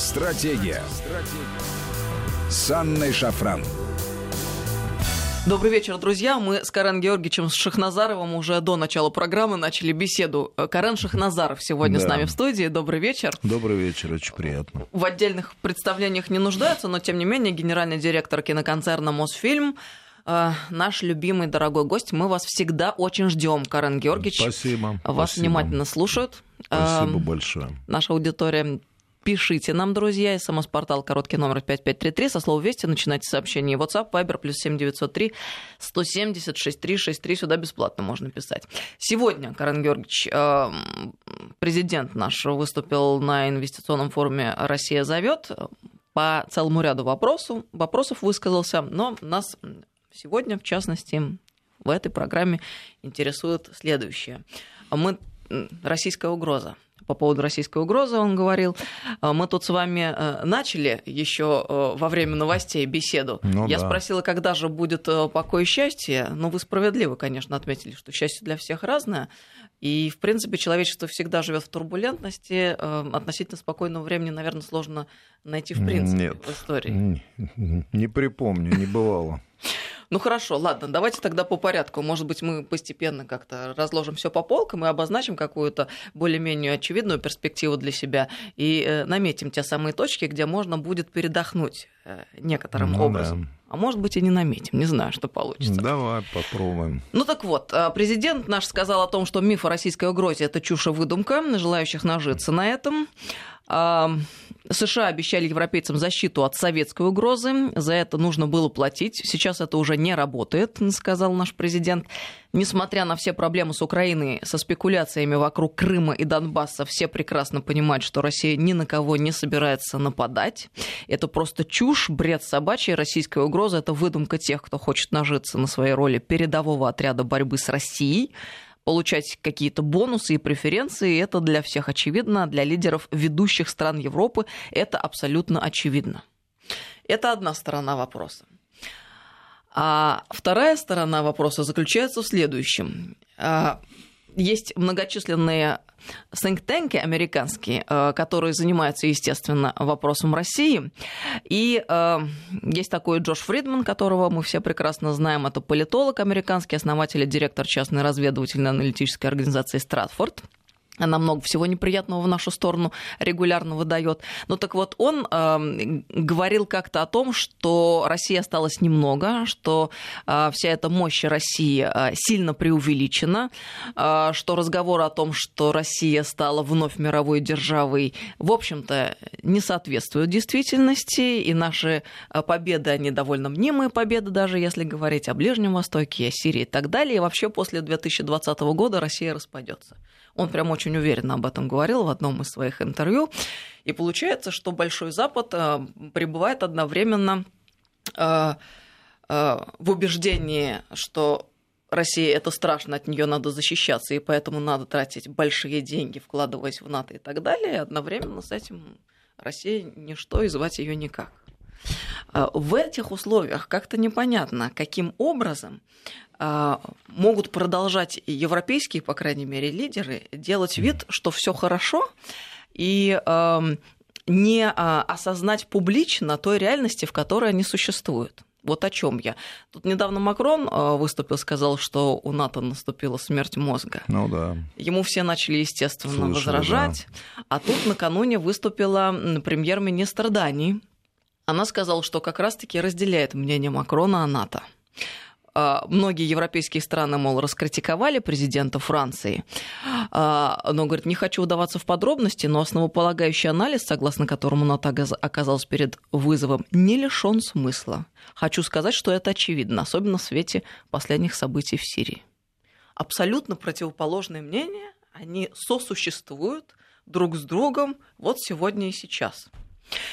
Стратегия. Стратегия. С Анной Шафран. Добрый вечер, друзья. Мы с Карен Георгиевичем Шахназаровым уже до начала программы начали беседу. Карен Шахназаров сегодня да. с нами в студии. Добрый вечер. Добрый вечер, очень приятно. В отдельных представлениях не нуждаются, но тем не менее генеральный директор киноконцерна «Мосфильм» э, наш любимый дорогой гость. Мы вас всегда очень ждем, Карен Георгиевич. Спасибо. Вас спасибо. внимательно слушают. Спасибо э, большое. Наша аудитория Пишите нам, друзья, смс-портал короткий номер 5533, со слова «Вести» начинайте сообщение. WhatsApp, Viber, плюс 7903 170 6363, сюда бесплатно можно писать. Сегодня, Карен Георгиевич, эм, президент наш выступил на инвестиционном форуме «Россия зовет» по целому ряду вопросов, вопросов высказался, но нас сегодня, в частности, в этой программе интересует следующее. Мы российская угроза по поводу российской угрозы он говорил. А, мы тут с вами э, начали еще э, во время новостей беседу. Ну, Я да. спросила, когда же будет э, покой и счастье. Ну, вы справедливо, конечно, отметили, что счастье для всех разное. И, в принципе, человечество всегда живет в турбулентности. Относительно спокойного времени, наверное, сложно найти в принципе Нет, в истории. Не припомню, не бывало. Ну хорошо, ладно, давайте тогда по порядку. Может быть, мы постепенно как-то разложим все по полкам и обозначим какую-то более-менее очевидную перспективу для себя и э, наметим те самые точки, где можно будет передохнуть э, некоторым ну, образом. Да. А может быть и не наметим, не знаю, что получится. Давай попробуем. Ну так вот, э, президент наш сказал о том, что миф о российской угрозе это чушь и выдумка, желающих нажиться на этом. США обещали европейцам защиту от советской угрозы. За это нужно было платить. Сейчас это уже не работает, сказал наш президент. Несмотря на все проблемы с Украиной, со спекуляциями вокруг Крыма и Донбасса, все прекрасно понимают, что Россия ни на кого не собирается нападать. Это просто чушь, бред собачий. Российская угроза – это выдумка тех, кто хочет нажиться на своей роли передового отряда борьбы с Россией получать какие-то бонусы и преференции. Это для всех очевидно, для лидеров ведущих стран Европы это абсолютно очевидно. Это одна сторона вопроса. А вторая сторона вопроса заключается в следующем. Есть многочисленные think американские, э, которые занимаются, естественно, вопросом России. И э, есть такой Джош Фридман, которого мы все прекрасно знаем. Это политолог американский, основатель и директор частной разведывательно-аналитической организации «Стратфорд» она много всего неприятного в нашу сторону регулярно выдает. Ну так вот, он э, говорил как-то о том, что России осталось немного, что э, вся эта мощь России э, сильно преувеличена, э, что разговор о том, что Россия стала вновь мировой державой, в общем-то, не соответствует действительности, и наши победы, они довольно мнимые победы, даже если говорить о Ближнем Востоке, о Сирии и так далее. И вообще после 2020 года Россия распадется. Он прям очень уверенно об этом говорил в одном из своих интервью. И получается, что Большой Запад э, пребывает одновременно э, э, в убеждении, что Россия это страшно, от нее надо защищаться, и поэтому надо тратить большие деньги, вкладываясь в НАТО и так далее. Одновременно с этим Россия ничто и звать ее никак. В этих условиях как-то непонятно, каким образом а, могут продолжать европейские, по крайней мере, лидеры делать вид, что все хорошо, и не а, осознать публично той реальности, в которой они существуют. Вот о чем я. Тут недавно Макрон выступил, сказал, что у НАТО наступила смерть мозга. Ну да. Ему все начали, естественно, Слышали, возражать. Да. А тут накануне выступила премьер-министр Дании. Она сказала, что как раз-таки разделяет мнение Макрона о НАТО. А, многие европейские страны, мол, раскритиковали президента Франции, а, но, говорит, не хочу удаваться в подробности, но основополагающий анализ, согласно которому НАТО оказалась перед вызовом, не лишен смысла. Хочу сказать, что это очевидно, особенно в свете последних событий в Сирии. Абсолютно противоположные мнения, они сосуществуют друг с другом вот сегодня и сейчас.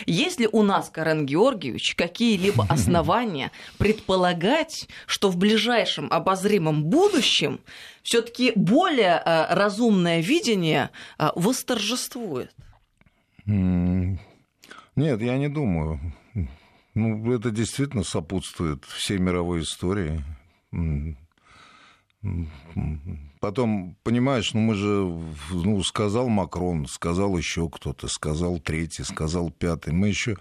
Есть ли у нас, Карен Георгиевич, какие-либо основания предполагать, что в ближайшем обозримом будущем все-таки более э, разумное видение э, восторжествует? Нет, я не думаю. Ну, это действительно сопутствует всей мировой истории. Потом, понимаешь, ну мы же, ну, сказал Макрон, сказал еще кто-то, сказал третий, сказал пятый. Мы еще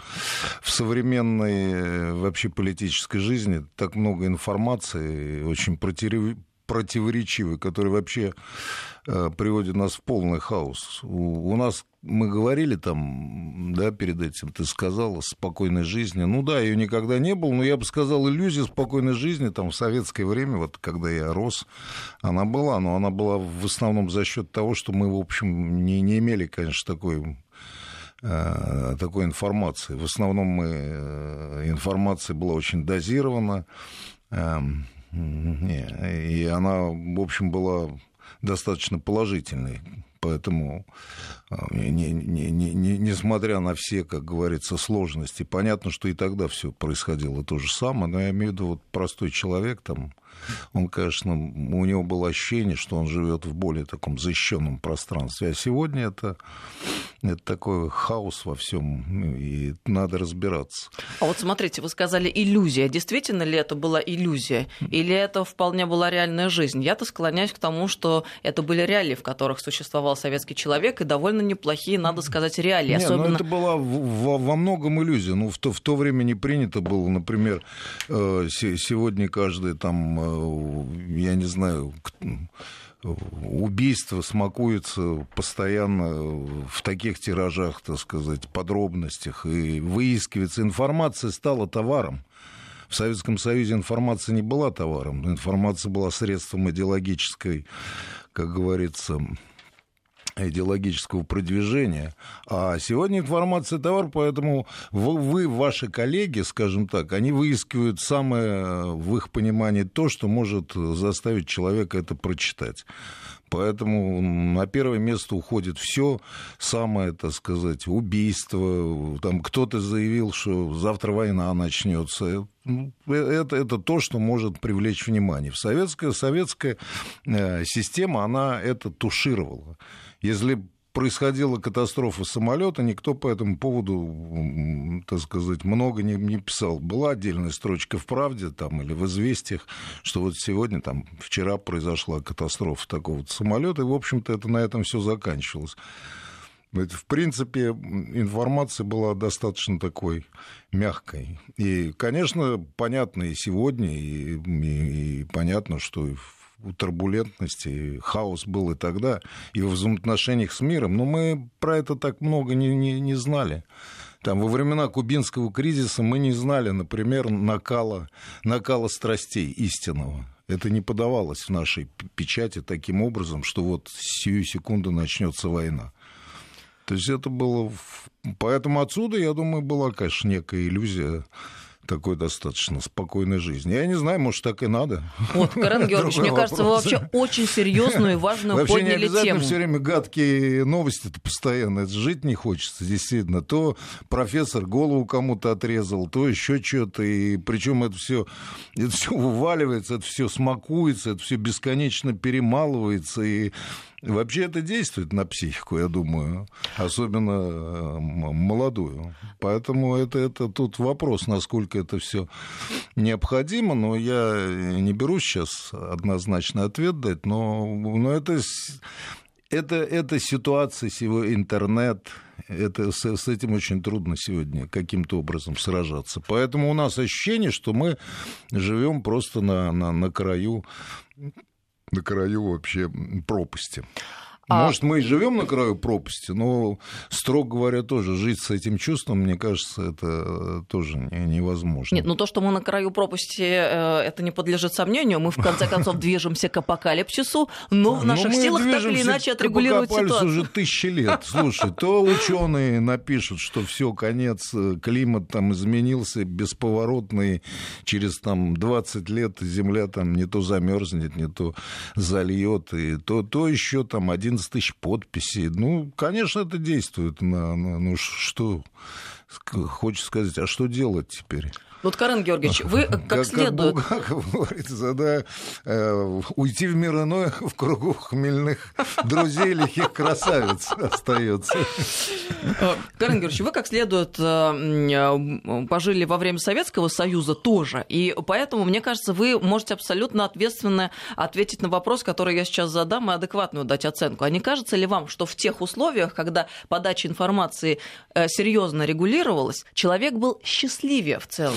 в современной э, вообще политической жизни так много информации, очень противоречивой, которая вообще Э, приводит нас в полный хаос. У, у нас мы говорили там, да, перед этим, ты сказала, спокойной жизни. Ну да, ее никогда не было, но я бы сказал, иллюзия спокойной жизни там в советское время, вот когда я рос, она была, но она была в основном за счет того, что мы, в общем, не, не имели, конечно, такой э, такой информации. В основном мы, э, информация была очень дозирована, эм, и она, в общем, была достаточно положительный. Поэтому, а, не, не, не, не, несмотря на все, как говорится, сложности, понятно, что и тогда все происходило то же самое, но я имею в виду, вот простой человек там, он, конечно, у него было ощущение, что он живет в более таком защищенном пространстве. А сегодня это, это такой хаос во всем, и надо разбираться. А вот смотрите, вы сказали иллюзия. Действительно ли это была иллюзия? Или это вполне была реальная жизнь? Я-то склоняюсь к тому, что это были реалии, в которых существовал советский человек, и довольно неплохие, надо сказать, реалии. Не, ну Особенно... ну это была во, во многом иллюзия. Ну, в то, в то время не принято было, например, э, сегодня каждый там Э, я не знаю, убийство смакуется постоянно в таких тиражах, так сказать, подробностях, и выискивается. Информация стала товаром. В Советском Союзе информация не была товаром, информация была средством идеологической, как говорится, идеологического продвижения. А сегодня информация товар, поэтому вы, ваши коллеги, скажем так, они выискивают самое в их понимании то, что может заставить человека это прочитать. Поэтому на первое место уходит все самое, так сказать, убийство. Там кто-то заявил, что завтра война начнется. Ну, это, это то, что может привлечь внимание. Советская, советская э, система, она это тушировала. Если происходила катастрофа самолета, никто по этому поводу, так сказать, много не, не писал. Была отдельная строчка в «Правде» там, или в «Известиях», что вот сегодня, там, вчера произошла катастрофа такого самолета, и, в общем-то, это на этом все заканчивалось. В принципе, информация была достаточно такой мягкой. И, конечно, понятно и сегодня, и, и, и понятно, что турбулентности, хаос был и тогда, и в взаимоотношениях с миром, но мы про это так много не, не, не знали. Там, во времена кубинского кризиса мы не знали, например, накала, накала страстей истинного. Это не подавалось в нашей печати таким образом, что вот сию секунду начнется война. То есть это было... Поэтому отсюда, я думаю, была, конечно, некая иллюзия такой достаточно спокойной жизни. Я не знаю, может, так и надо. Вот, Карен Георгиевич, мне кажется, вы вообще очень серьезную и важную вообще подняли не обязательно тему. все время гадкие новости это постоянно. Это жить не хочется, действительно. То профессор голову кому-то отрезал, то еще что-то. И причем это все это все вываливается, это все смакуется, это все бесконечно перемалывается. И Вообще это действует на психику, я думаю, особенно э, молодую. Поэтому это, это тут вопрос, насколько это все необходимо, но я не беру сейчас однозначный ответ дать, но, но это, это, это ситуация сегодня, интернет, это, с, с этим очень трудно сегодня каким-то образом сражаться. Поэтому у нас ощущение, что мы живем просто на, на, на краю на краю вообще пропасти. А Может, мы и живем на краю пропасти, но, строго говоря, тоже жить с этим чувством, мне кажется, это тоже невозможно. Нет, ну то, что мы на краю пропасти, э, это не подлежит сомнению. Мы, в конце концов, движемся к апокалипсису, но в наших силах так или иначе отрегулировать ситуацию. уже тысячи лет. Слушай, то ученые напишут, что все, конец, э, климат там изменился бесповоротный, через там 20 лет Земля там не то замерзнет, не то зальет, и то, то еще там один 11 тысяч подписей. Ну, конечно, это действует на, на ну что, хочется сказать, а что делать теперь? Вот, Карен Георгиевич, вы как, как следует... Как Булгаков говорит, да, э, уйти в мир иной в кругу хмельных друзей лихих красавиц остается. Э, Карен Георгиевич, вы как следует э, э, пожили во время Советского Союза тоже, и поэтому, мне кажется, вы можете абсолютно ответственно ответить на вопрос, который я сейчас задам, и адекватную дать оценку. А не кажется ли вам, что в тех условиях, когда подача информации серьезно регулировалась, человек был счастливее в целом?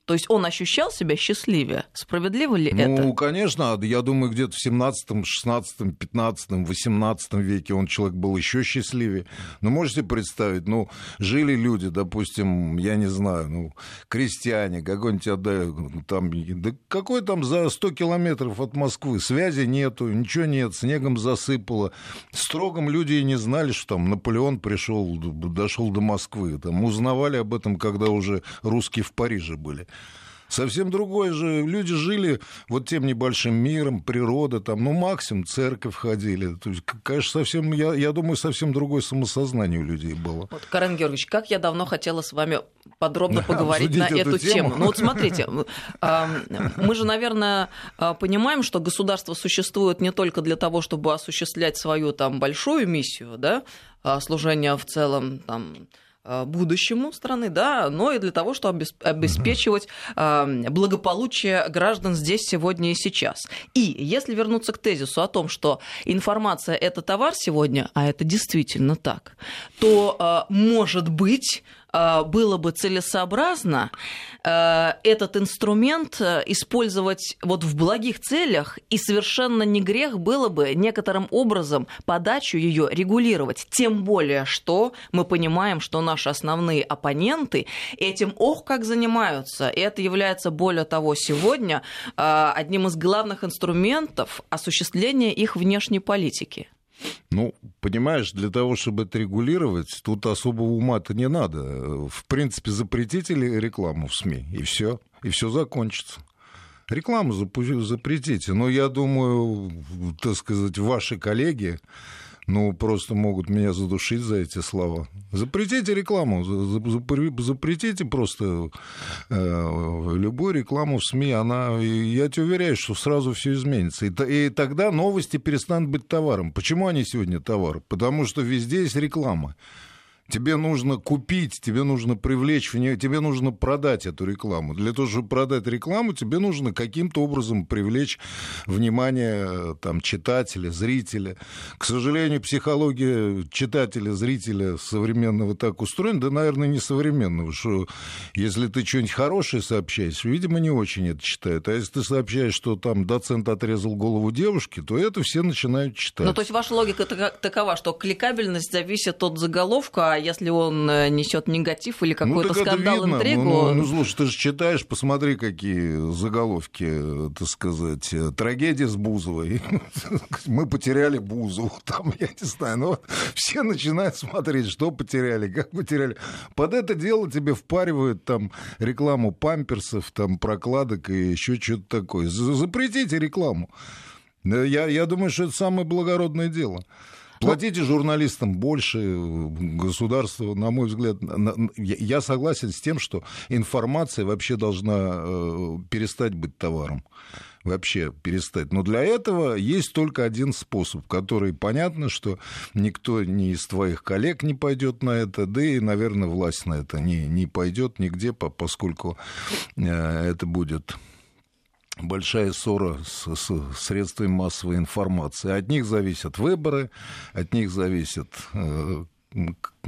То есть он ощущал себя счастливее. Справедливо ли ну, это? Ну, конечно. Я думаю, где-то в 17, 16, 15, 18 веке он человек был еще счастливее. Но можете представить, ну, жили люди, допустим, я не знаю, ну, крестьяне, какой-нибудь отдаю, там, да какой там за 100 километров от Москвы, связи нету, ничего нет, снегом засыпало. Строгом люди и не знали, что там Наполеон пришел, дошел до Москвы. Там узнавали об этом, когда уже русские в Париже были. Совсем другое же. Люди жили вот тем небольшим миром, природа, там, ну, максимум церковь ходили. То есть, конечно, совсем, я, я думаю, совсем другое самосознание у людей было. Вот, Карен Георгиевич, как я давно хотела с вами подробно поговорить на эту, эту тему. тему. Ну вот смотрите, мы же, наверное, а, понимаем, что государство существует не только для того, чтобы осуществлять свою там большую миссию, да, а, служение в целом там будущему страны, да, но и для того, чтобы обеспечивать э, благополучие граждан здесь, сегодня и сейчас. И если вернуться к тезису о том, что информация это товар сегодня, а это действительно так, то, э, может быть, Э, было бы целесообразно э, этот инструмент э, использовать вот в благих целях, и совершенно не грех было бы некоторым образом подачу ее регулировать. Тем более, что мы понимаем, что наши основные оппоненты этим ох как занимаются. И это является, более того, сегодня одним из главных инструментов осуществления их внешней политики. Ну, понимаешь, для того, чтобы это регулировать, тут особого ума-то не надо. В принципе, запретите рекламу в СМИ, и все, и все закончится. Рекламу запретите. Но я думаю, так сказать, ваши коллеги, ну, просто могут меня задушить за эти слова. Запретите рекламу, запретите просто э, любую рекламу в СМИ, она, я тебе уверяю, что сразу все изменится. И, тогда новости перестанут быть товаром. Почему они сегодня товар? Потому что везде есть реклама. Тебе нужно купить, тебе нужно привлечь, тебе нужно продать эту рекламу. Для того, чтобы продать рекламу, тебе нужно каким-то образом привлечь внимание там, читателя, зрителя. К сожалению, психология читателя, зрителя современного так устроена, да, наверное, не современного, что если ты что-нибудь хорошее сообщаешь, видимо, не очень это читают. А если ты сообщаешь, что там доцент отрезал голову девушки, то это все начинают читать. Ну, то есть ваша логика такова, что кликабельность зависит от заголовка, а если он э, несет негатив или ну, какой-то ну, скандал, интригу. Ну, ну, ну, слушай, ты же читаешь, посмотри, какие заголовки, так сказать, трагедия с Бузовой. Мы потеряли Бузову, там, я не знаю, ну вот все начинают смотреть, что потеряли, как потеряли. Под это дело тебе впаривают там рекламу памперсов, там прокладок и еще что-то такое. Запретите рекламу. Я, я думаю, что это самое благородное дело. Платите журналистам больше, государство, на мой взгляд, я согласен с тем, что информация вообще должна э, перестать быть товаром вообще перестать. Но для этого есть только один способ, который понятно, что никто ни из твоих коллег не пойдет на это, да и, наверное, власть на это не, не пойдет нигде, поскольку э, это будет большая ссора с, с средствами массовой информации. От них зависят выборы, от них зависит э,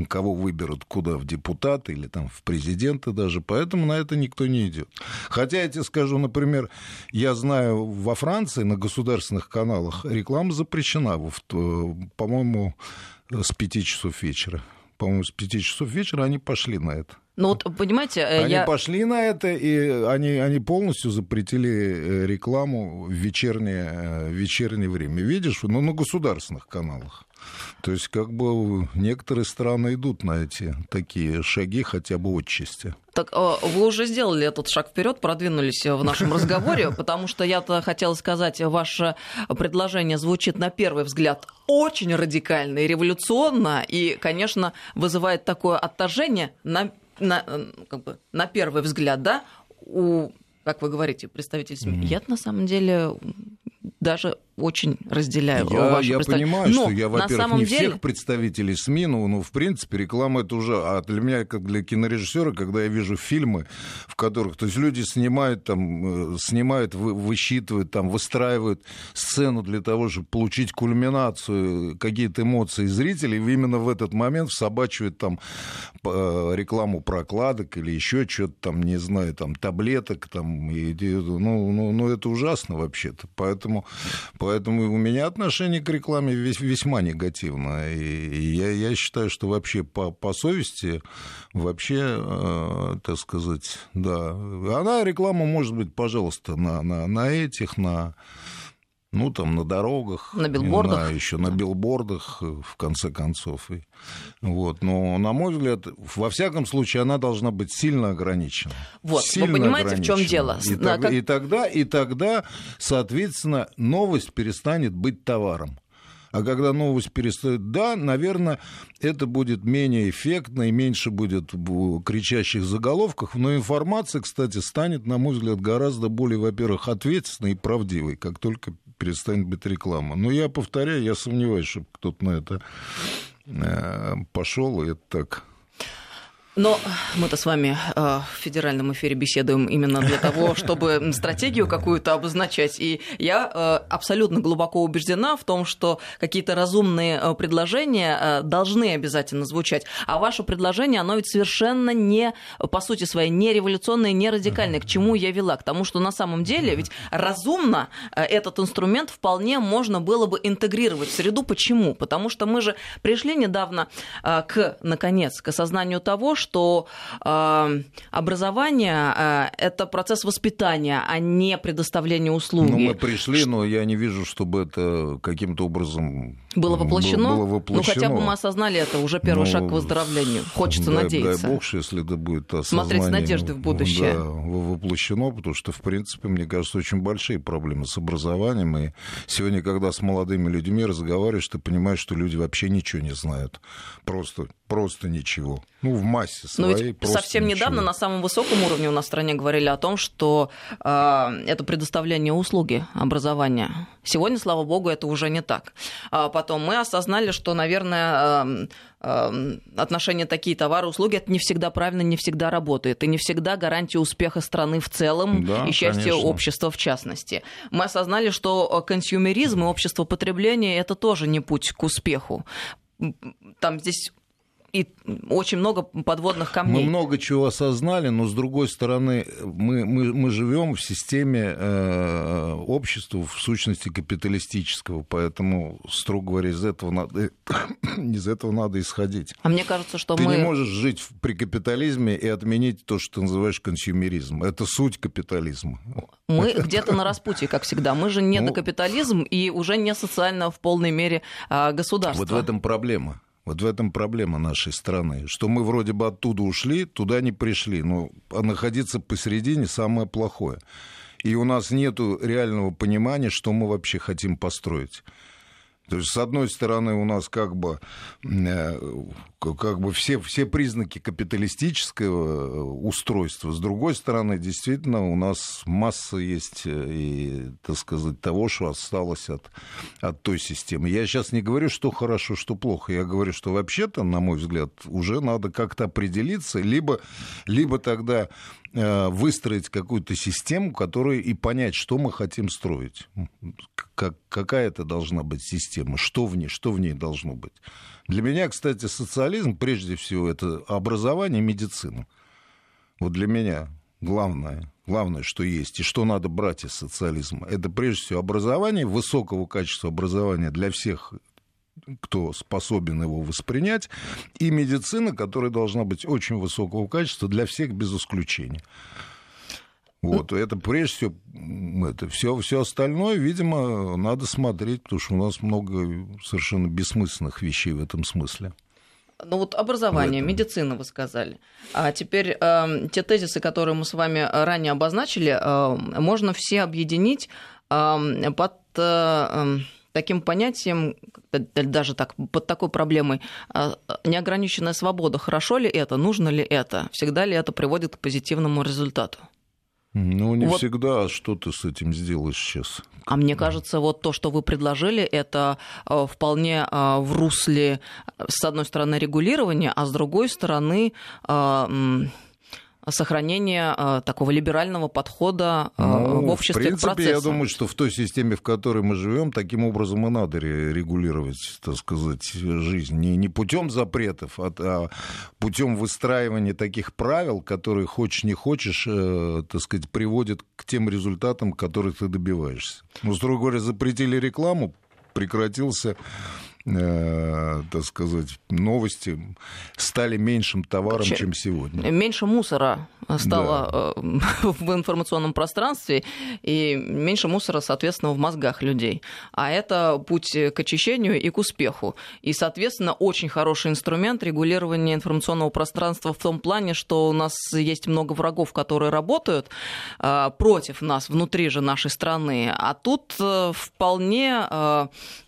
кого выберут куда, в депутаты или там в президенты даже, поэтому на это никто не идет. Хотя я тебе скажу, например, я знаю, во Франции на государственных каналах реклама запрещена, по-моему, с 5 часов вечера. По-моему, с 5 часов вечера они пошли на это. Ну вот, понимаете, э, они я... пошли на это, и они, они полностью запретили э, рекламу в вечернее, э, в вечернее время. Видишь, ну, на государственных каналах. То есть, как бы некоторые страны идут на эти такие шаги хотя бы отчасти. Так вы уже сделали этот шаг вперед, продвинулись в нашем разговоре, потому что я-то хотела сказать, ваше предложение звучит на первый взгляд очень радикально и революционно, и, конечно, вызывает такое отторжение на на, как бы, на первый взгляд, да, у, как вы говорите, представителей СМИ, mm-hmm. я на самом деле даже очень разделяю я, ваше Я понимаю, Но что я, во-первых, не деле... всех представителей СМИ, ну, ну, в принципе, реклама это уже... А для меня, как для кинорежиссера, когда я вижу фильмы, в которых... То есть люди снимают, там, э, снимают, вы, высчитывают, там, выстраивают сцену для того, чтобы получить кульминацию, какие-то эмоции зрителей, и именно в этот момент всобачивают там э, рекламу прокладок или еще что-то там, не знаю, там, таблеток, там, и, ну, ну, ну, это ужасно вообще-то. Поэтому Поэтому у меня отношение к рекламе весьма негативное. И я, я считаю, что вообще по, по совести, вообще, э, так сказать, да. Она, реклама может быть, пожалуйста, на, на, на этих, на ну, там, на дорогах. На билбордах. Знаю, еще на билбордах, э, в конце концов. И, вот. Но, на мой взгляд, во всяком случае, она должна быть сильно ограничена. Вот, сильно вы понимаете, в чем дело? И, да, так, как... и, тогда, и тогда, соответственно, новость перестанет быть товаром. А когда новость перестает, да, наверное, это будет менее эффектно и меньше будет кричащих заголовках, но информация, кстати, станет, на мой взгляд, гораздо более, во-первых, ответственной и правдивой, как только перестанет быть реклама. Но я повторяю, я сомневаюсь, чтобы кто-то на это э, пошел, и это так но мы-то с вами э, в федеральном эфире беседуем именно для того, чтобы стратегию какую-то обозначать. И я э, абсолютно глубоко убеждена в том, что какие-то разумные э, предложения должны обязательно звучать. А ваше предложение, оно ведь совершенно не, по сути своей, не революционное, не радикальное. К чему я вела? К тому, что на самом деле ведь разумно этот инструмент вполне можно было бы интегрировать в среду. Почему? Потому что мы же пришли недавно к, наконец, к осознанию того, что э, образование э, это процесс воспитания, а не предоставление услуги. Ну, мы пришли, но я не вижу, чтобы это каким-то образом было воплощено. Было, было воплощено. Ну, хотя бы мы осознали это, уже первый ну, шаг к выздоровлению. Хочется дай, надеяться. Дай бог, если это будет осознание. Смотреть с надеждой в будущее. Да, воплощено, потому что, в принципе, мне кажется, очень большие проблемы с образованием. И сегодня, когда с молодыми людьми разговариваешь, ты понимаешь, что люди вообще ничего не знают. Просто, просто ничего. Ну, в массе своей. Но ведь совсем ничего. недавно на самом высоком уровне у нас в стране говорили о том, что э, это предоставление услуги образования. Сегодня, слава богу, это уже не так. Потом мы осознали, что, наверное, э, э, отношения такие товары, услуги, это не всегда правильно, не всегда работает. И не всегда гарантия успеха страны в целом да, и счастья конечно. общества в частности. Мы осознали, что консюмеризм и общество потребления это тоже не путь к успеху. Там здесь и очень много подводных камней. Мы много чего осознали, но с другой стороны, мы, мы, мы живем в системе э, общества, в сущности капиталистического, поэтому, строго говоря, из этого надо, из этого надо исходить. А мне кажется, что ты мы... не можешь жить при капитализме и отменить то, что ты называешь консюмеризм. Это суть капитализма. Мы где-то на распутье, как всегда. Мы же не ну, капитализм и уже не социально в полной мере а, государство. Вот в этом проблема. Вот в этом проблема нашей страны, что мы вроде бы оттуда ушли, туда не пришли, но а находиться посередине самое плохое. И у нас нет реального понимания, что мы вообще хотим построить. То есть, с одной стороны, у нас как бы, э, как бы все, все признаки капиталистического э, устройства. С другой стороны, действительно, у нас масса есть э, и, так сказать, того, что осталось от, от той системы. Я сейчас не говорю, что хорошо, что плохо. Я говорю, что вообще-то, на мой взгляд, уже надо как-то определиться, либо, либо тогда выстроить какую-то систему, которую и понять, что мы хотим строить. Как, какая это должна быть система, что в ней, что в ней должно быть. Для меня, кстати, социализм, прежде всего, это образование и медицина. Вот для меня главное, главное, что есть, и что надо брать из социализма, это прежде всего образование, высокого качества образования для всех кто способен его воспринять, и медицина, которая должна быть очень высокого качества для всех без исключения. Вот, это прежде всего, это все, все остальное, видимо, надо смотреть, потому что у нас много совершенно бессмысленных вещей в этом смысле. Ну вот образование, медицина, вы сказали. А теперь э, те тезисы, которые мы с вами ранее обозначили, э, можно все объединить э, под... Э, таким понятием, даже так, под такой проблемой, а, неограниченная свобода, хорошо ли это, нужно ли это, всегда ли это приводит к позитивному результату? Ну, не вот. всегда. А что ты с этим сделаешь сейчас? А мне кажется, вот то, что вы предложили, это э, вполне э, в русле, с одной стороны, регулирования, а с другой стороны, сохранения э, такого либерального подхода э, ну, в обществе в принципе, к процессу. Я думаю, что в той системе, в которой мы живем, таким образом и надо регулировать, так сказать, жизнь. Не, не путем запретов, а, а путем выстраивания таких правил, которые хочешь не хочешь, э, так сказать, приводят к тем результатам, которых ты добиваешься. Ну, строго говоря, запретили рекламу, прекратился э, так сказать, новости стали меньшим товаром, Ч- чем сегодня. Меньше мусора стало да. Э, в информационном пространстве, и меньше мусора, соответственно, в мозгах людей. А это путь к очищению и к успеху. И, соответственно, очень хороший инструмент регулирования информационного пространства в том плане, что у нас есть много врагов, которые работают э, против нас внутри же нашей страны. А тут э, вполне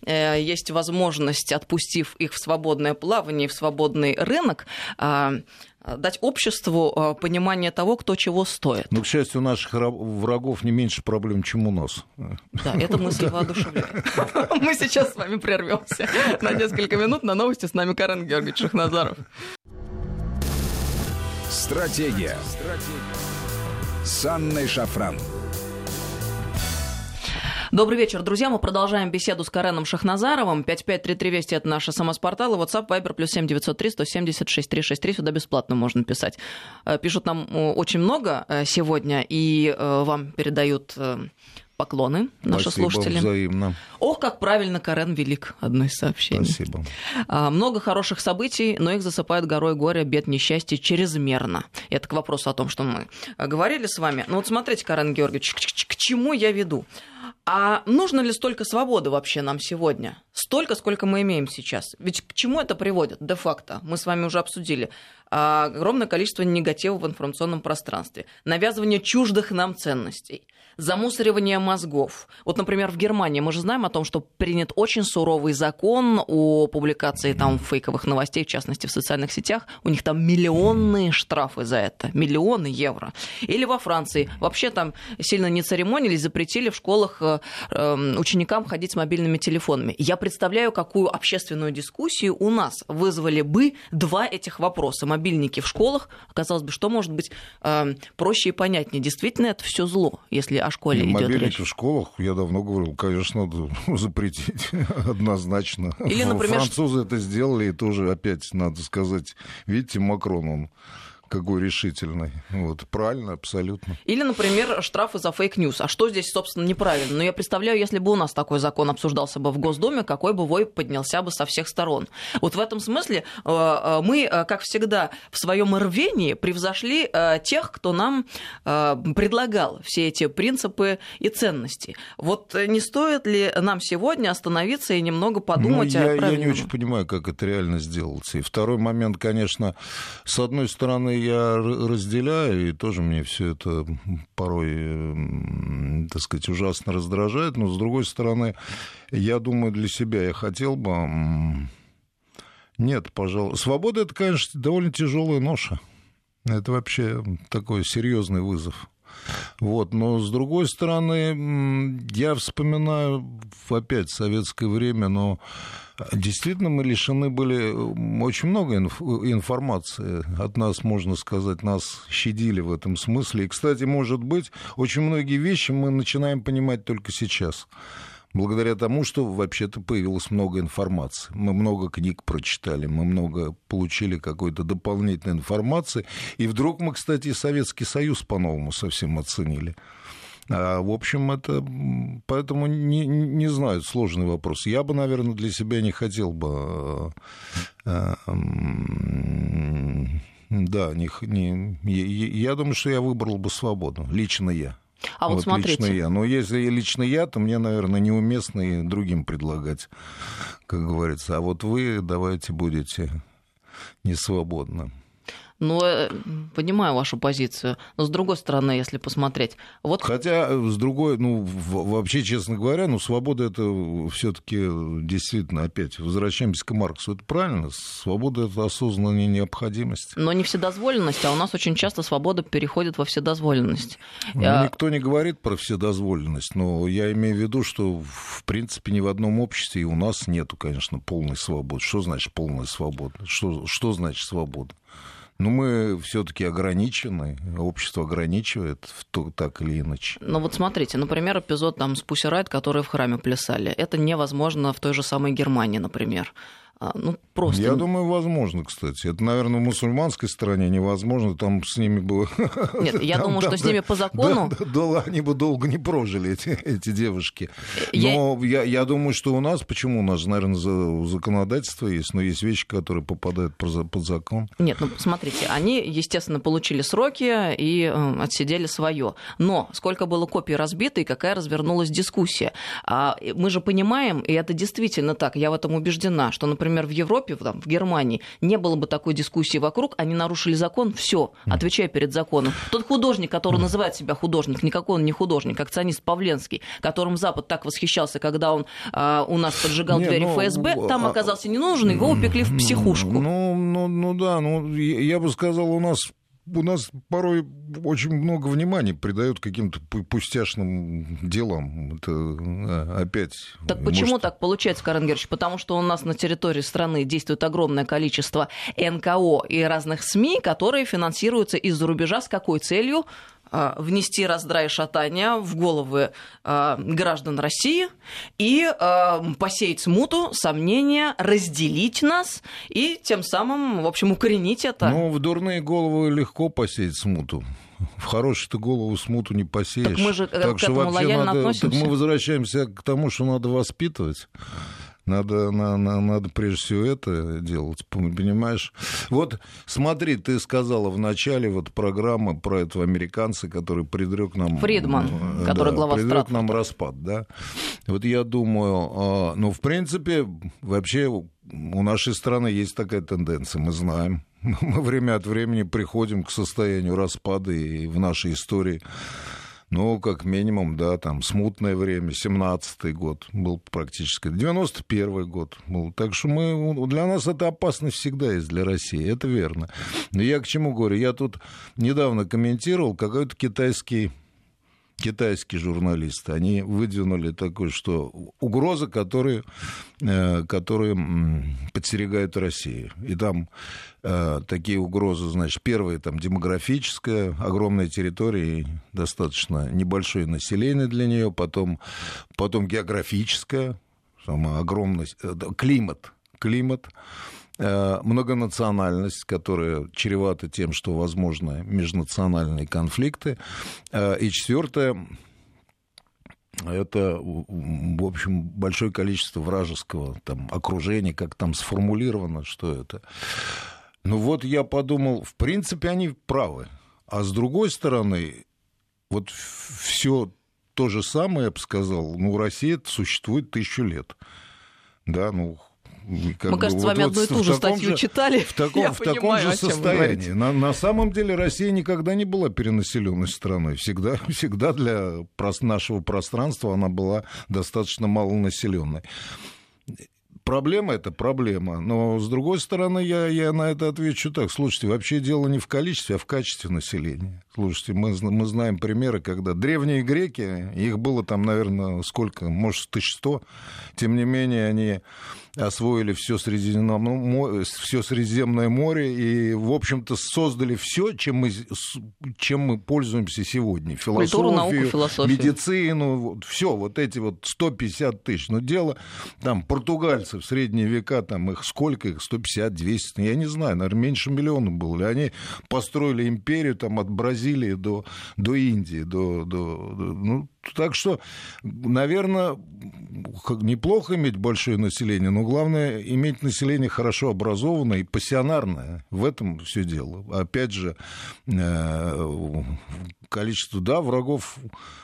есть возможность, отпустив их в свободное плавание, в свободный рынок, дать обществу а, понимание того, кто чего стоит. Ну, к счастью, у наших врагов не меньше проблем, чем у нас. Да, эта мысль воодушевляет. Мы сейчас с вами прервемся на несколько минут. На новости с нами Карен Георгиевич Шахназаров. Стратегия. Стратегия. С Анной Шафран. Добрый вечер, друзья. Мы продолжаем беседу с Кареном Шахназаровым. 5533 Вести – это наш СМС-портал. И WhatsApp, Viber, плюс 7903 176 363. Сюда бесплатно можно писать. Э, пишут нам э, очень много э, сегодня, и вам передают поклоны наши Спасибо, слушатели. взаимно. Ох, как правильно Карен велик, одно из сообщений. Спасибо. А, много хороших событий, но их засыпают горой горя, бед, несчастья чрезмерно. Это к вопросу о том, что мы говорили с вами. Ну вот смотрите, Карен Георгиевич, к, чему я веду? А нужно ли столько свободы вообще нам сегодня? Столько, сколько мы имеем сейчас. Ведь к чему это приводит де-факто? Мы с вами уже обсудили. А, огромное количество негатива в информационном пространстве. Навязывание чуждых нам ценностей замусоривание мозгов. Вот, например, в Германии мы же знаем о том, что принят очень суровый закон о публикации там фейковых новостей, в частности, в социальных сетях. У них там миллионные штрафы за это, миллионы евро. Или во Франции вообще там сильно не церемонились, запретили в школах э, эм, ученикам ходить с мобильными телефонами. Я представляю, какую общественную дискуссию у нас вызвали бы два этих вопроса. Мобильники в школах, казалось бы, что может быть эм, проще и понятнее. Действительно, это все зло, если о школе идет Мобильники речь. в школах, я давно говорил, конечно, надо запретить однозначно. Или, например... Французы это сделали, и тоже опять, надо сказать, видите, Макрон, он какой решительный. Вот, правильно, абсолютно. Или, например, штрафы за fake news. А что здесь, собственно, неправильно? Но ну, я представляю, если бы у нас такой закон обсуждался бы в Госдуме, какой бы вой поднялся бы со всех сторон. Вот в этом смысле э, э, мы, э, как всегда, в своем рвении превзошли тех, кто нам предлагал все эти принципы и ценности. Вот не стоит ли нам сегодня остановиться и немного подумать ну, я, о правильном? Я не очень понимаю, как это реально сделается. И второй момент, конечно, с одной стороны, я разделяю, и тоже мне все это порой, так сказать, ужасно раздражает, но с другой стороны, я думаю, для себя я хотел бы... Нет, пожалуй. Свобода это, конечно, довольно тяжелая ноша. Это вообще такой серьезный вызов. Вот. Но с другой стороны, я вспоминаю опять советское время, но Действительно, мы лишены были очень много инф- информации. От нас, можно сказать, нас щадили в этом смысле. И, кстати, может быть, очень многие вещи мы начинаем понимать только сейчас. Благодаря тому, что вообще-то появилось много информации. Мы много книг прочитали, мы много получили какой-то дополнительной информации. И вдруг мы, кстати, Советский Союз по-новому совсем оценили. А, в общем, это поэтому не, не знаю, сложный вопрос. Я бы, наверное, для себя не хотел бы э, э, да, не, не, я, я думаю, что я выбрал бы свободу, лично я. А вот, вот смотрите. Лично я. Но если лично я, то мне, наверное, неуместно и другим предлагать, как говорится. А вот вы давайте будете не Ну, э, понимаю вашу позицию. Но с другой стороны, если посмотреть... Вот... Хотя, э, с другой, ну, вообще, честно говоря, ну, свобода это все таки действительно, опять, возвращаемся к Марксу, это правильно, свобода это осознанная необходимость. Но не вседозволенность, а у нас очень часто свобода переходит во вседозволенность. Ну, никто не говорит про вседозволенность, но я имею в виду, что, в принципе, ни в одном обществе и у нас нету, конечно, полной свободы. Что значит полная свобода? Что, что значит свобода? Ну, мы все-таки ограничены, общество ограничивает так или иначе. Ну вот смотрите, например, эпизод там с Пусси Райт, которые в храме плясали. Это невозможно в той же самой Германии, например. А, ну, просто... Я думаю, возможно, кстати. Это, наверное, в мусульманской стране невозможно. Там с ними было... Нет, я думаю, что с ними по закону... Да, они бы долго не прожили, эти, эти девушки. Но я... Я, думаю, что у нас... Почему у нас, наверное, законодательство есть, но есть вещи, которые попадают под закон. Нет, ну, смотрите, они, естественно, получили сроки и э, отсидели свое. Но сколько было копий разбито и какая развернулась дискуссия. А мы же понимаем, и это действительно так, я в этом убеждена, что, например, например, в Европе, там, в Германии, не было бы такой дискуссии вокруг, они нарушили закон, все, отвечай перед законом. Тот художник, который называет себя художник, никакой он не художник, акционист Павленский, которым Запад так восхищался, когда он а, у нас поджигал не, двери ну, ФСБ, там а, оказался не нужен, его упекли в психушку. Ну, ну, ну да, ну я бы сказал, у нас у нас порой очень много внимания придают каким-то пустяшным делам. Это а, опять... Так почему может... так получается, Карен Георгиевич? Потому что у нас на территории страны действует огромное количество НКО и разных СМИ, которые финансируются из-за рубежа с какой целью? А, внести раздрай и шатания в головы а, граждан России и а, посеять смуту, сомнения, разделить нас и тем самым, в общем, укоренить это. Ну, в дурные головы легко посеять смуту. В хорошую-то голову смуту не посеешь. Так мы же так к этому лояльно надо, относимся. Так мы возвращаемся к тому, что надо воспитывать. Надо, на, на, надо прежде всего это делать, понимаешь? Вот смотри, ты сказала в начале вот программы про этого американца, который предрек нам... Фридман, э, который да, глава предрек нам распад, да? Вот я думаю, а, ну, в принципе, вообще у нашей страны есть такая тенденция, мы знаем. Мы время от времени приходим к состоянию распада и в нашей истории ну, как минимум, да, там, смутное время, 17-й год был практически, 91-й год был. Так что мы, для нас это опасность всегда есть для России, это верно. Но я к чему говорю? Я тут недавно комментировал какой-то китайский китайские журналисты, они выдвинули такое, что угроза, которые, э, которые подстерегают Россию. И там э, такие угрозы, значит, первая там демографическая, огромная территория, достаточно небольшое население для нее, потом, потом географическая, огромность, э, климат, климат, многонациональность, которая чревата тем, что возможны межнациональные конфликты. Э, и четвертое это, в общем, большое количество вражеского там, окружения, как там сформулировано, что это. Ну вот я подумал, в принципе, они правы. А с другой стороны, вот все то же самое, я бы сказал, ну, Россия существует тысячу лет. Да, ну, как Мы, бы, кажется, вот, с вами вот одну и ту же статью же, читали. В таком, Я в понимаю, таком же состоянии. На, на самом деле Россия никогда не была перенаселенной страной. Всегда, всегда для нашего пространства она была достаточно малонаселенной. Проблема это проблема. Но, с другой стороны, я, я на это отвечу так. Слушайте, вообще дело не в количестве, а в качестве населения. Слушайте, мы, мы знаем примеры, когда древние греки, их было там, наверное, сколько, может, 1100, тем не менее, они освоили все Средиземное, все Средиземное море и, в общем-то, создали все, чем мы, чем мы пользуемся сегодня. Философию, Культуру, науку, философию. медицину, вот, все, вот эти вот 150 тысяч. Но дело, там, португальцы в средние века, там их сколько их, 150, 200, я не знаю, наверное, меньше миллиона было. Они построили империю там от Бразилии до, до Индии, до, до, до ну, так что, наверное, неплохо иметь большое население, но главное иметь население хорошо образованное и пассионарное. В этом все дело. Опять же, э, количество, да, врагов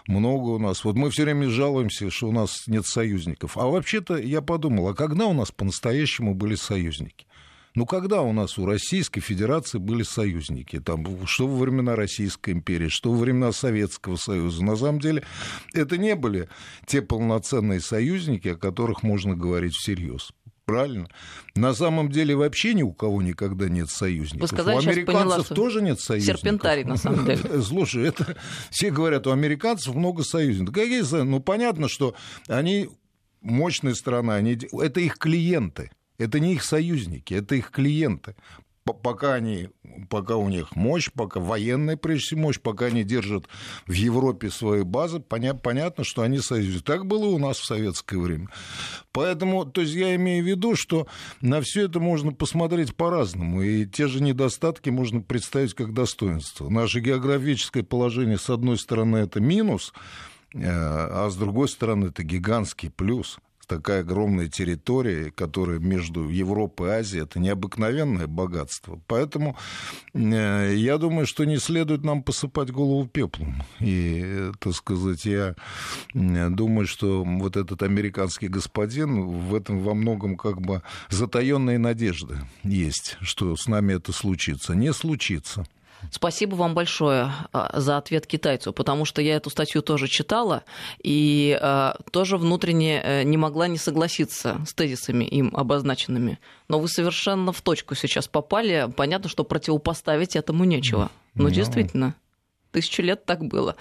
много у нас. Вот мы все время жалуемся, что у нас нет союзников. А вообще-то я подумал, а когда у нас по-настоящему были союзники? Ну, когда у нас у Российской Федерации были союзники? Там, что во времена Российской империи, что во времена Советского Союза. На самом деле, это не были те полноценные союзники, о которых можно говорить всерьез. Правильно. На самом деле вообще ни у кого никогда нет союзников. Вы сказали, у американцев поняла, тоже нет союзников. Серпентарий, на самом деле. Слушай, это все говорят, у американцев много союзников. Какие? Ну, понятно, что они мощная страна, они, это их клиенты. Это не их союзники, это их клиенты пока они, пока у них мощь, пока военная, прежде всего, мощь, пока они держат в Европе свои базы, поня- понятно, что они союзники. Так было у нас в советское время. Поэтому, то есть я имею в виду, что на все это можно посмотреть по-разному, и те же недостатки можно представить как достоинство. Наше географическое положение, с одной стороны, это минус, э, а с другой стороны, это гигантский плюс такая огромная территория, которая между Европой и Азией, это необыкновенное богатство. Поэтому э, я думаю, что не следует нам посыпать голову пеплом. И, так сказать, я думаю, что вот этот американский господин в этом во многом как бы затаенные надежды есть, что с нами это случится. Не случится. Спасибо вам большое а, за ответ китайцу, потому что я эту статью тоже читала и а, тоже внутренне э, не могла не согласиться с тезисами им обозначенными. Но вы совершенно в точку сейчас попали. Понятно, что противопоставить этому нечего. Ну, действительно тысячу лет так было.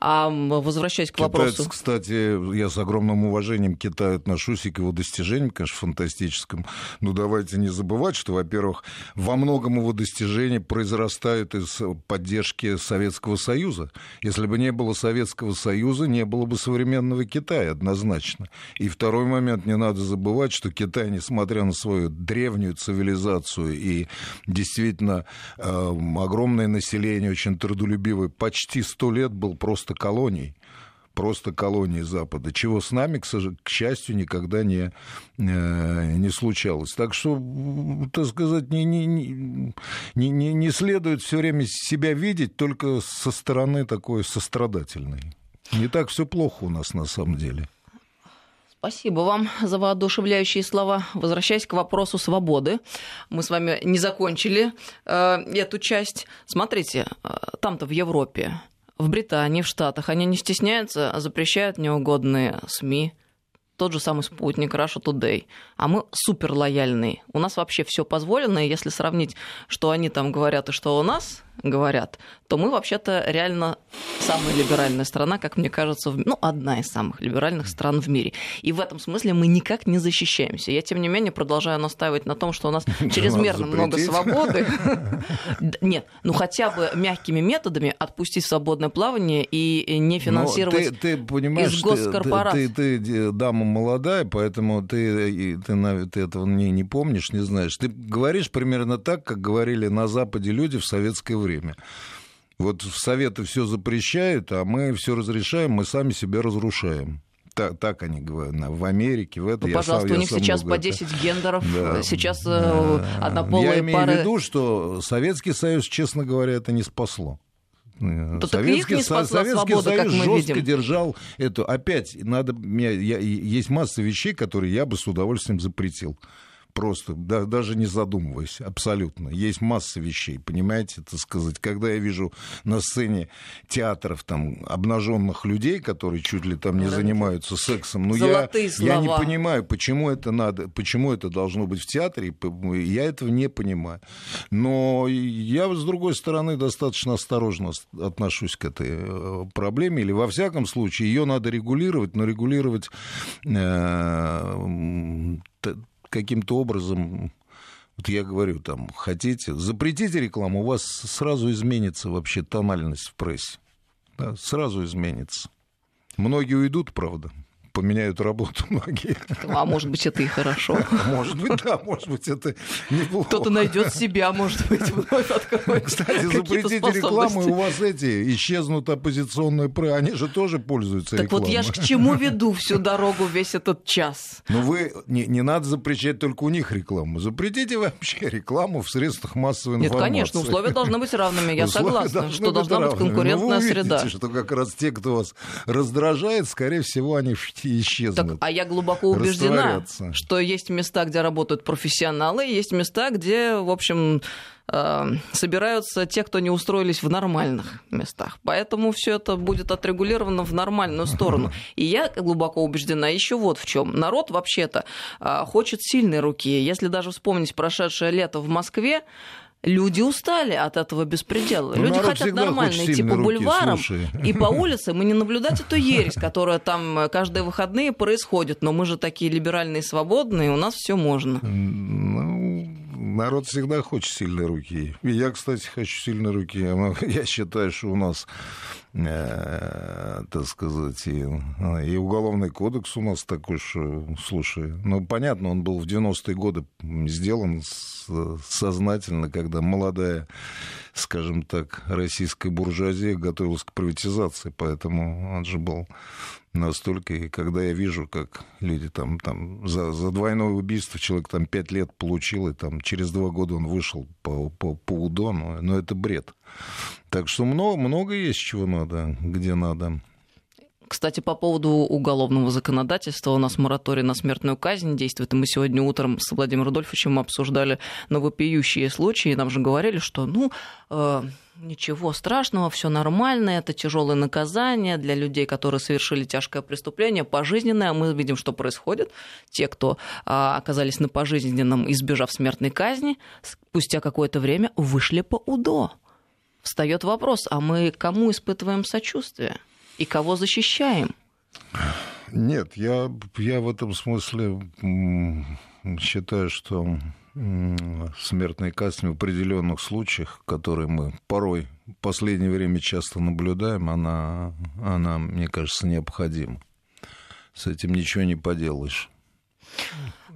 А возвращаясь к Китаец, вопросу... кстати, я с огромным уважением к Китаю отношусь и к его достижениям, конечно, фантастическим. Но давайте не забывать, что, во-первых, во многом его достижения произрастают из поддержки Советского Союза. Если бы не было Советского Союза, не было бы современного Китая, однозначно. И второй момент, не надо забывать, что Китай, несмотря на свою древнюю цивилизацию и действительно э, огромное население, очень трудолюбивое, почти сто лет был просто колонией просто колонией Запада, чего с нами, к, к счастью, никогда не, э, не случалось. Так что, так сказать, не, не, не, не, не следует все время себя видеть только со стороны такой сострадательной. Не так все плохо у нас на самом деле. Спасибо вам за воодушевляющие слова. Возвращаясь к вопросу свободы, мы с вами не закончили э, эту часть. Смотрите, э, там-то в Европе, в Британии, в Штатах, они не стесняются, а запрещают неугодные СМИ, тот же самый спутник Russia Today. А мы супер лояльные. У нас вообще все позволено, и если сравнить, что они там говорят и что у нас говорят, то мы вообще-то реально самая либеральная страна, как мне кажется, в... ну, одна из самых либеральных стран в мире. И в этом смысле мы никак не защищаемся. Я, тем не менее, продолжаю настаивать на том, что у нас чрезмерно много свободы. Нет, ну хотя бы мягкими методами отпустить свободное плавание и не финансировать ты, понимаешь, из госкорпораций. Ты, ты, дама молодая, поэтому ты, ты, ты этого не, не помнишь, не знаешь. Ты говоришь примерно так, как говорили на Западе люди в советское время время. Вот в Советы все запрещают, а мы все разрешаем, мы сами себя разрушаем. Так, так они говорят, в Америке, в это. Ну, пожалуйста, сам, у них сейчас по 10 гендеров, да. сейчас да. однополые Я имею пары... в виду, что Советский Союз, честно говоря, это не спасло. То Советский, не Советский свободу, Союз жестко видим. держал эту. Опять, надо, я, я, есть масса вещей, которые я бы с удовольствием запретил просто, да, даже не задумываясь, абсолютно. Есть масса вещей, понимаете, это сказать. Когда я вижу на сцене театров там обнаженных людей, которые чуть ли там не да. занимаются сексом, ну я, я не понимаю, почему это надо, почему это должно быть в театре, я этого не понимаю. Но я, с другой стороны, достаточно осторожно отношусь к этой э, проблеме, или во всяком случае ее надо регулировать, но регулировать э, каким-то образом вот я говорю, там, хотите, запретите рекламу, у вас сразу изменится вообще тональность в прессе. Да, сразу изменится. Многие уйдут, правда поменяют работу многие. А может быть, это и хорошо. Может быть, да, может быть, это неплохо. Кто-то найдет себя, может быть, вновь откроет. Кстати, запретите рекламу, и у вас эти исчезнут оппозиционные пры, они же тоже пользуются так рекламой. Так вот я ж к чему веду всю дорогу весь этот час? Ну вы, не, не надо запрещать только у них рекламу, запретите вообще рекламу в средствах массовой информации. Нет, конечно, условия должны быть равными, я согласна, что должна быть конкурентная ну, вы среда. что как раз те, кто вас раздражает, скорее всего, они исчезнут. Так, а я глубоко убеждена, что есть места, где работают профессионалы, есть места, где, в общем, э, собираются те, кто не устроились в нормальных местах. Поэтому все это будет отрегулировано в нормальную сторону. И я глубоко убеждена еще вот в чем. Народ вообще-то э, хочет сильной руки. Если даже вспомнить прошедшее лето в Москве, Люди устали от этого беспредела. Ну, Люди хотят нормально идти по бульварам слушай. и по улицам, и не наблюдать эту ересь, которая там каждые выходные происходит. Но мы же такие либеральные и свободные, у нас все можно. Ну, народ всегда хочет сильной руки. И я, кстати, хочу сильной руки. Я считаю, что у нас э, так сказать, и, и уголовный кодекс у нас такой, что, слушай, ну, понятно, он был в 90-е годы сделан сознательно, когда молодая, скажем так, российская буржуазия готовилась к приватизации, поэтому он же был настолько, и когда я вижу, как люди там, там за, за двойное убийство человек там пять лет получил, и там через два года он вышел по, по, по УДО, ну, ну это бред. Так что много, много есть чего надо, где надо. Кстати, по поводу уголовного законодательства, у нас мораторий на смертную казнь действует, и мы сегодня утром с Владимиром Рудольфовичем обсуждали новопиющие случаи, и нам же говорили, что, ну, э, ничего страшного, все нормально, это тяжелое наказание для людей, которые совершили тяжкое преступление, пожизненное. Мы видим, что происходит. Те, кто а, оказались на пожизненном, избежав смертной казни, спустя какое-то время вышли по УДО. Встает вопрос, а мы кому испытываем сочувствие и кого защищаем? Нет, я, я в этом смысле считаю, что смертная казнь в определенных случаях, которые мы порой в последнее время часто наблюдаем, она, она мне кажется, необходима. С этим ничего не поделаешь.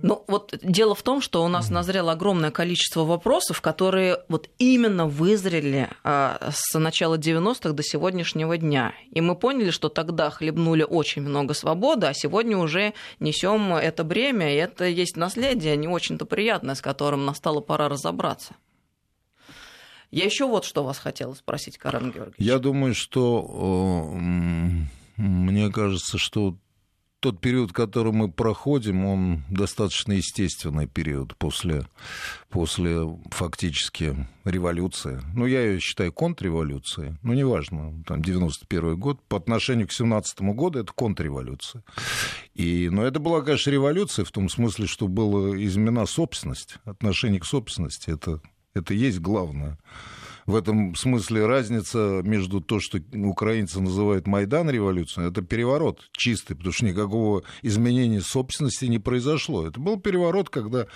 Ну, вот дело в том, что у нас назрело огромное количество вопросов, которые вот именно вызрели а, с начала 90-х до сегодняшнего дня. И мы поняли, что тогда хлебнули очень много свободы, а сегодня уже несем это бремя, и это есть наследие не очень-то приятное, с которым настала пора разобраться. Я еще вот что вас хотела спросить, Карен Георгиевич. Я думаю, что мне кажется, что тот период, который мы проходим, он достаточно естественный период после, после фактически революции. Ну, я ее считаю контрреволюцией, но неважно, там 91 год. По отношению к 17 году это контрреволюция. И, но это была, конечно, революция в том смысле, что была изменена собственность, отношение к собственности. Это, это есть главное в этом смысле разница между то, что украинцы называют Майдан революцией, это переворот чистый, потому что никакого изменения собственности не произошло. Это был переворот, когда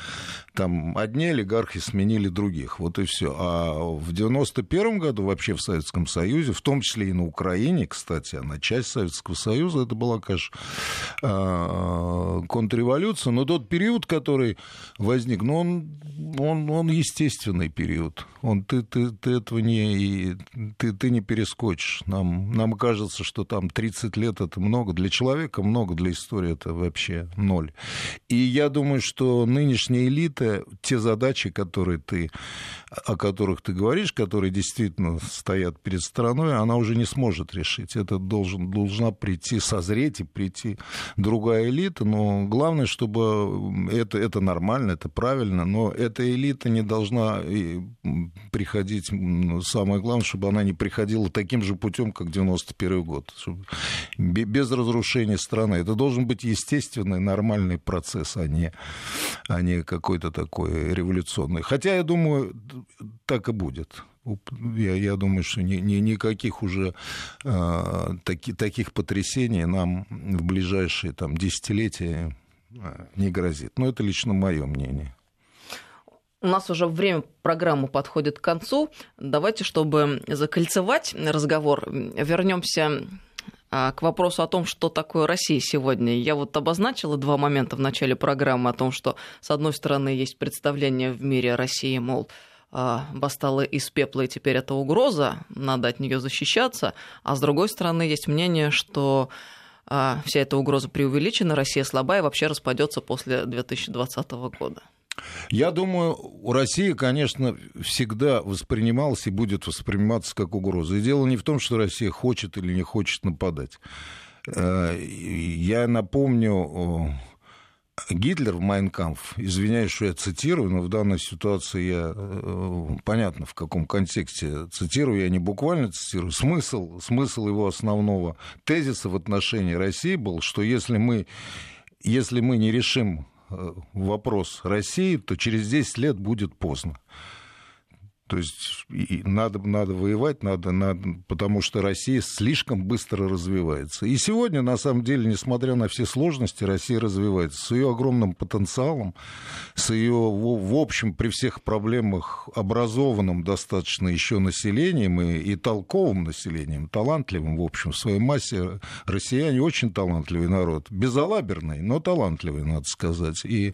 там одни олигархи сменили других, вот и все. А в 91 году вообще в Советском Союзе, в том числе и на Украине, кстати, она часть Советского Союза, это была, конечно, а, контрреволюция, но тот период, который возник, ну, он, он, он естественный период. Он, ты, ты, ты этого не, ты, ты не перескочишь. Нам, нам кажется, что там 30 лет это много. Для человека много, для истории это вообще ноль. И я думаю, что нынешняя элита, те задачи, которые ты, о которых ты говоришь, которые действительно стоят перед страной, она уже не сможет решить. Это должен, должна прийти, созреть и прийти другая элита. Но главное, чтобы это, это нормально, это правильно, но эта элита не должна приходить самое главное, чтобы она не приходила таким же путем, как 91 год. Без разрушения страны. Это должен быть естественный, нормальный процесс, а не, а не какой-то такой революционный. Хотя, я думаю, так и будет. Я, я думаю, что ни, ни, никаких уже э, таки, таких потрясений нам в ближайшие там, десятилетия не грозит. Но это лично мое мнение. У нас уже время программы подходит к концу. Давайте, чтобы закольцевать разговор, вернемся а, к вопросу о том, что такое Россия сегодня. Я вот обозначила два момента в начале программы о том, что, с одной стороны, есть представление в мире России, мол, а, восстала из пепла, и теперь это угроза, надо от нее защищаться. А с другой стороны, есть мнение, что а, вся эта угроза преувеличена, Россия слабая и вообще распадется после 2020 года. Я думаю, у России, конечно, всегда воспринималась и будет восприниматься как угроза. И дело не в том, что Россия хочет или не хочет нападать. Э, я напомню, Гитлер в Майнкамф, извиняюсь, что я цитирую, но в данной ситуации я э, понятно, в каком контексте цитирую, я не буквально цитирую. Смысл, смысл его основного тезиса в отношении России был, что если мы, если мы не решим вопрос России, то через 10 лет будет поздно. То есть и надо, надо воевать, надо, надо, потому что Россия слишком быстро развивается. И сегодня, на самом деле, несмотря на все сложности, Россия развивается с ее огромным потенциалом, с ее, в, общем, при всех проблемах образованным достаточно еще населением и, и толковым населением, талантливым, в общем, в своей массе. Россияне очень талантливый народ, безалаберный, но талантливый, надо сказать. И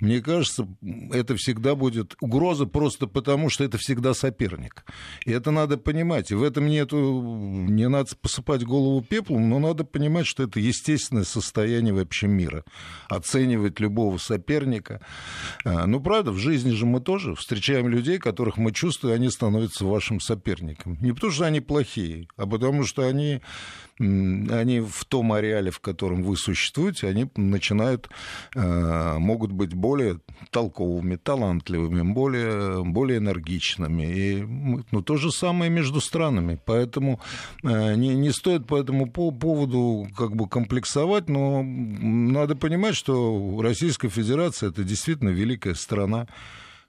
мне кажется, это всегда будет угроза просто потому, что это всегда всегда соперник. И это надо понимать. И в этом нету, не надо посыпать голову пеплом, но надо понимать, что это естественное состояние вообще мира. Оценивать любого соперника. А, ну, правда, в жизни же мы тоже встречаем людей, которых мы чувствуем, они становятся вашим соперником. Не потому, что они плохие, а потому, что они они в том ареале, в котором вы существуете, они начинают, э, могут быть более толковыми, талантливыми, более, более энергичными. И ну, то же самое между странами. Поэтому э, не, не стоит по этому поводу как бы комплексовать, но надо понимать, что Российская Федерация это действительно великая страна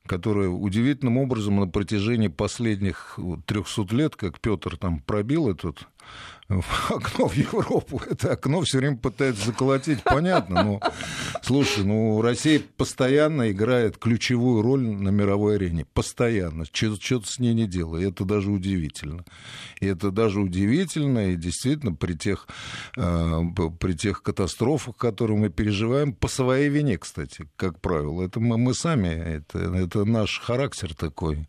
которая удивительным образом на протяжении последних 300 лет, как Петр там пробил этот окно в Европу, это окно все время пытается заколотить, понятно, но, слушай, ну, Россия постоянно играет ключевую роль на мировой арене, постоянно, что-то с ней не делает, это даже удивительно. И это даже удивительно, и действительно при тех, э, при тех катастрофах, которые мы переживаем, по своей вине, кстати, как правило, это мы, мы сами, это, это наш характер такой.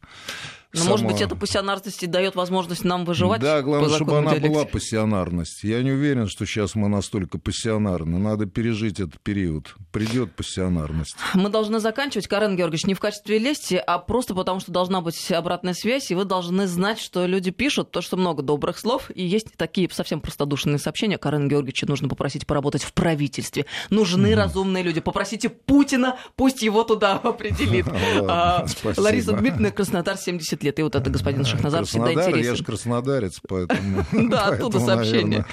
Но, само... может быть, эта пассионарность и дает возможность нам выживать? Да, главное, чтобы она диалектики. была пассионарность. Я не уверен, что сейчас мы настолько пассионарны. Надо пережить этот период. Придет пассионарность. Мы должны заканчивать, Карен Георгиевич, не в качестве лести, а просто потому, что должна быть обратная связь, и вы должны знать, что люди пишут, то, что много добрых слов, и есть такие совсем простодушные сообщения. Карен Георгиевича нужно попросить поработать в правительстве. Нужны mm разумные люди. Попросите Путина, пусть его туда определит. А, Лариса Дмитриевна, Краснодар, 70 лет. И вот это господин Шахназаров всегда интересен. Я же краснодарец, поэтому... Да, оттуда сообщение.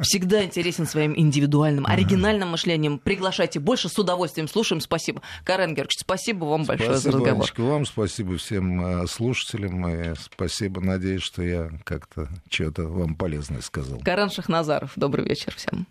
Всегда интересен своим индивидуальным, оригинальным мышлением. Приглашайте больше, с удовольствием слушаем. Спасибо. Карен Георгиевич, спасибо вам большое за разговор. Спасибо, вам, спасибо всем э, слушателям. И спасибо, надеюсь, что я как-то что-то вам полезное сказал. Карен Шахназаров, добрый вечер всем.